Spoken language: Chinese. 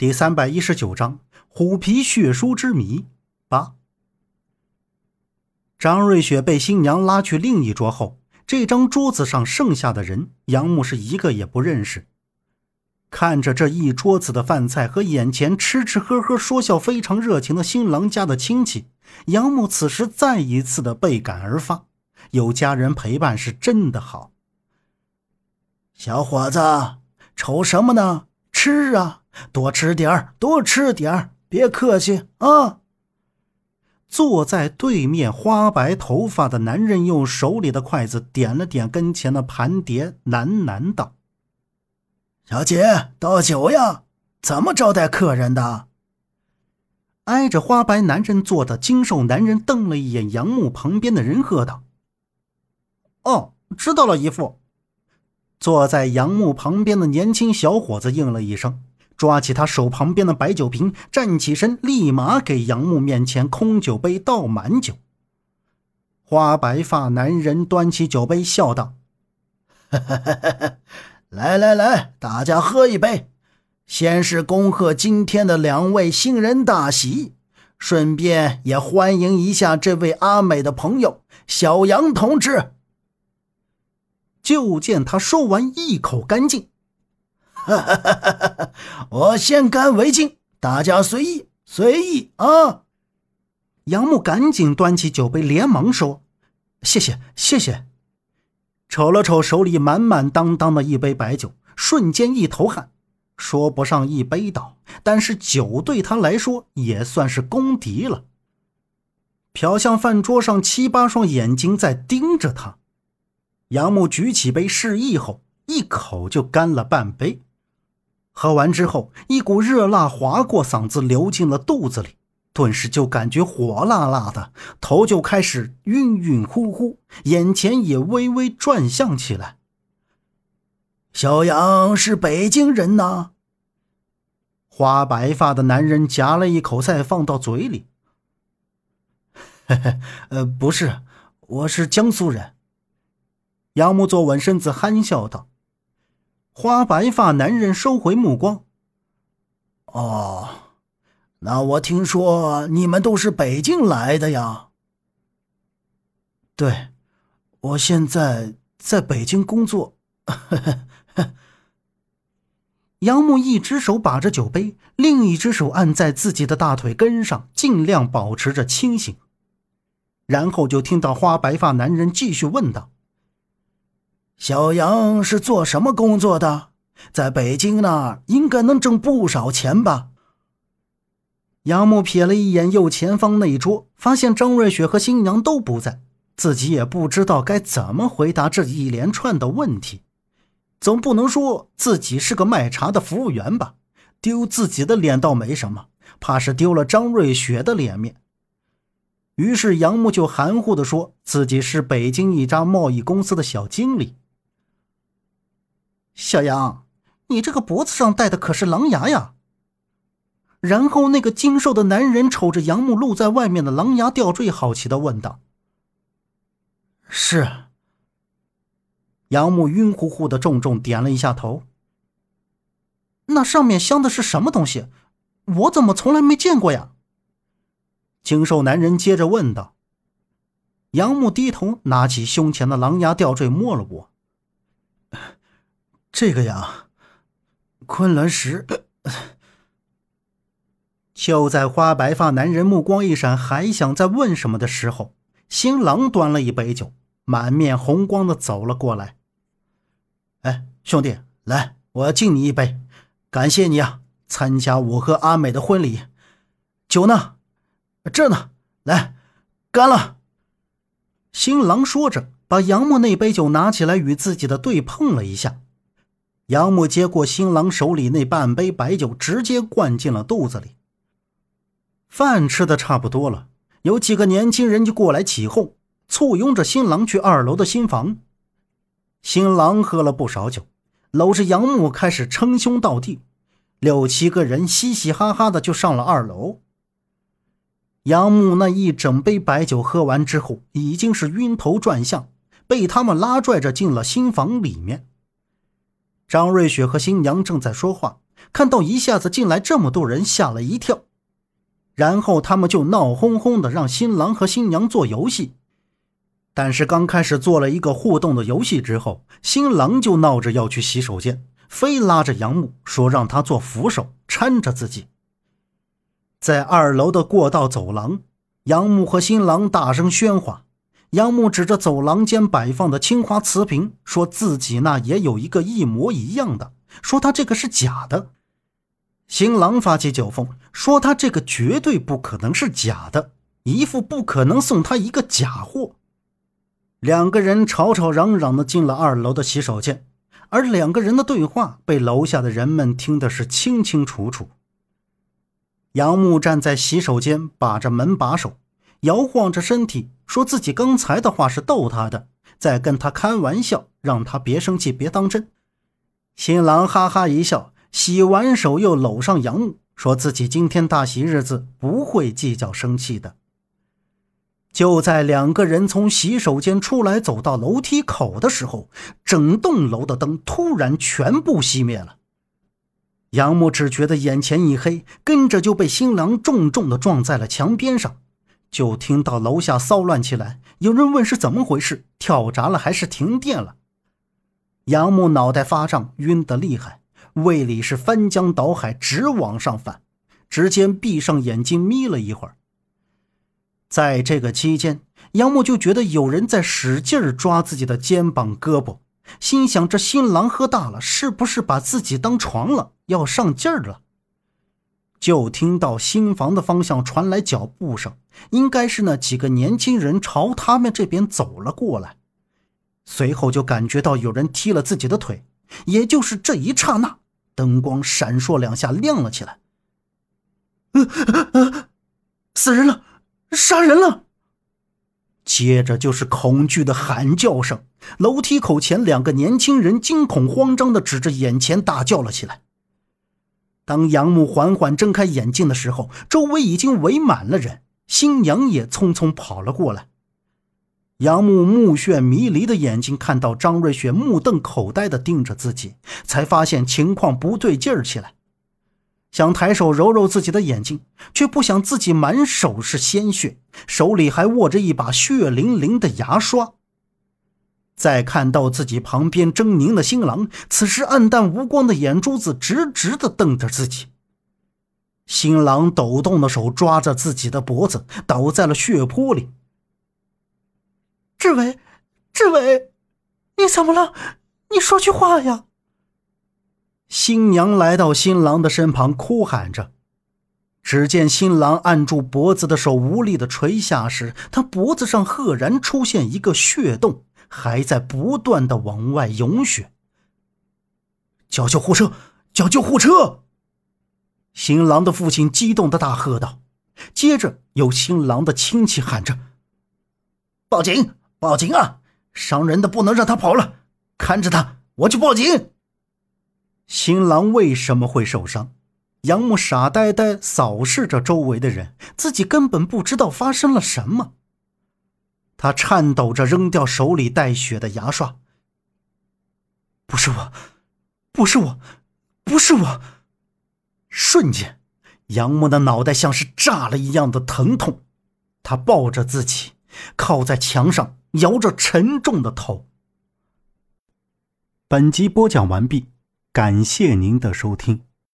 第三百一十九章虎皮血书之谜八。张瑞雪被新娘拉去另一桌后，这张桌子上剩下的人，杨木是一个也不认识。看着这一桌子的饭菜和眼前吃吃喝喝、说笑非常热情的新郎家的亲戚，杨木此时再一次的倍感而发。有家人陪伴是真的好。小伙子，愁什么呢？吃啊！多吃点儿，多吃点儿，别客气啊！坐在对面花白头发的男人用手里的筷子点了点跟前的盘碟，喃喃道：“小姐，倒酒呀！怎么招待客人的？”挨着花白男人坐的精瘦男人瞪了一眼杨木旁边的人，喝道：“哦，知道了，姨父。”坐在杨木旁边的年轻小伙子应了一声。抓起他手旁边的白酒瓶，站起身，立马给杨木面前空酒杯倒满酒。花白发男人端起酒杯，笑道：“来来来，大家喝一杯，先是恭贺今天的两位新人大喜，顺便也欢迎一下这位阿美的朋友小杨同志。”就见他说完，一口干净。哈哈哈哈哈！我先干为敬，大家随意随意啊！杨木赶紧端起酒杯，连忙说：“谢谢谢谢。”瞅了瞅手里满满当当的一杯白酒，瞬间一头汗。说不上一杯倒，但是酒对他来说也算是公敌了。瞟向饭桌上七八双眼睛在盯着他，杨木举起杯示意后，一口就干了半杯。喝完之后，一股热辣划过嗓子，流进了肚子里，顿时就感觉火辣辣的，头就开始晕晕乎乎，眼前也微微转向起来。小杨是北京人呐。花白发的男人夹了一口菜放到嘴里。呃，不是，我是江苏人。杨木坐稳身子，憨笑道。花白发男人收回目光。哦，那我听说你们都是北京来的呀？对，我现在在北京工作。杨木一只手把着酒杯，另一只手按在自己的大腿根上，尽量保持着清醒。然后就听到花白发男人继续问道。小杨是做什么工作的？在北京那应该能挣不少钱吧？杨木瞥了一眼右前方那一桌，发现张瑞雪和新娘都不在，自己也不知道该怎么回答这一连串的问题。总不能说自己是个卖茶的服务员吧？丢自己的脸倒没什么，怕是丢了张瑞雪的脸面。于是杨木就含糊地说自己是北京一家贸易公司的小经理。小杨，你这个脖子上戴的可是狼牙呀？然后那个精瘦的男人瞅着杨木露在外面的狼牙吊坠，好奇的问道：“是。”杨木晕乎乎的，重重点了一下头。那上面镶的是什么东西？我怎么从来没见过呀？精瘦男人接着问道。杨木低头拿起胸前的狼牙吊坠，摸了摸。这个呀，昆仑石。就在花白发男人目光一闪，还想再问什么的时候，新郎端了一杯酒，满面红光的走了过来。哎，兄弟，来，我敬你一杯，感谢你啊，参加我和阿美的婚礼。酒呢？这呢，来，干了。新郎说着，把杨木那杯酒拿起来，与自己的对碰了一下。杨木接过新郎手里那半杯白酒，直接灌进了肚子里。饭吃的差不多了，有几个年轻人就过来起哄，簇拥着新郎去二楼的新房。新郎喝了不少酒，搂着杨木开始称兄道弟，六七个人嘻嘻哈哈的就上了二楼。杨木那一整杯白酒喝完之后，已经是晕头转向，被他们拉拽着进了新房里面。张瑞雪和新娘正在说话，看到一下子进来这么多人，吓了一跳。然后他们就闹哄哄的让新郎和新娘做游戏。但是刚开始做了一个互动的游戏之后，新郎就闹着要去洗手间，非拉着杨木说让他做扶手搀着自己。在二楼的过道走廊，杨木和新郎大声喧哗。杨木指着走廊间摆放的青花瓷瓶，说自己那也有一个一模一样的，说他这个是假的。新郎发起酒疯，说他这个绝对不可能是假的，姨父不可能送他一个假货。两个人吵吵嚷嚷的进了二楼的洗手间，而两个人的对话被楼下的人们听的是清清楚楚。杨木站在洗手间，把着门把手，摇晃着身体，说自己刚才的话是逗他的，在跟他开玩笑，让他别生气，别当真。新郎哈哈一笑，洗完手又搂上杨木，说自己今天大喜日子不会计较生气的。就在两个人从洗手间出来，走到楼梯口的时候，整栋楼的灯突然全部熄灭了。杨木只觉得眼前一黑，跟着就被新郎重重的撞在了墙边上。就听到楼下骚乱起来，有人问是怎么回事，跳闸了还是停电了？杨木脑袋发胀，晕得厉害，胃里是翻江倒海，直往上翻，直接闭上眼睛眯了一会儿。在这个期间，杨木就觉得有人在使劲抓自己的肩膀、胳膊，心想：这新郎喝大了，是不是把自己当床了，要上劲儿了？就听到新房的方向传来脚步声，应该是那几个年轻人朝他们这边走了过来。随后就感觉到有人踢了自己的腿，也就是这一刹那，灯光闪烁两下，亮了起来。死人了！杀人了！接着就是恐惧的喊叫声。楼梯口前，两个年轻人惊恐慌张的指着眼前大叫了起来。当杨木缓缓睁开眼睛的时候，周围已经围满了人，新娘也匆匆跑了过来。杨木目眩迷离的眼睛看到张瑞雪目瞪口呆地盯着自己，才发现情况不对劲儿起来。想抬手揉揉自己的眼睛，却不想自己满手是鲜血，手里还握着一把血淋淋的牙刷。再看到自己旁边狰狞的新郎，此时暗淡无光的眼珠子直直的瞪着自己。新郎抖动的手抓着自己的脖子，倒在了血泊里。志伟，志伟，你怎么了？你说句话呀！新娘来到新郎的身旁，哭喊着。只见新郎按住脖子的手无力的垂下时，他脖子上赫然出现一个血洞，还在不断的往外涌血。叫救护车！叫救护车！新郎的父亲激动的大喝道。接着有新郎的亲戚喊着：“报警！报警啊！伤人的不能让他跑了，看着他，我去报警。”新郎为什么会受伤？杨木傻呆呆扫视着周围的人，自己根本不知道发生了什么。他颤抖着扔掉手里带血的牙刷。不是我，不是我，不是我！瞬间，杨木的脑袋像是炸了一样的疼痛。他抱着自己，靠在墙上，摇着沉重的头。本集播讲完毕。感谢您的收听。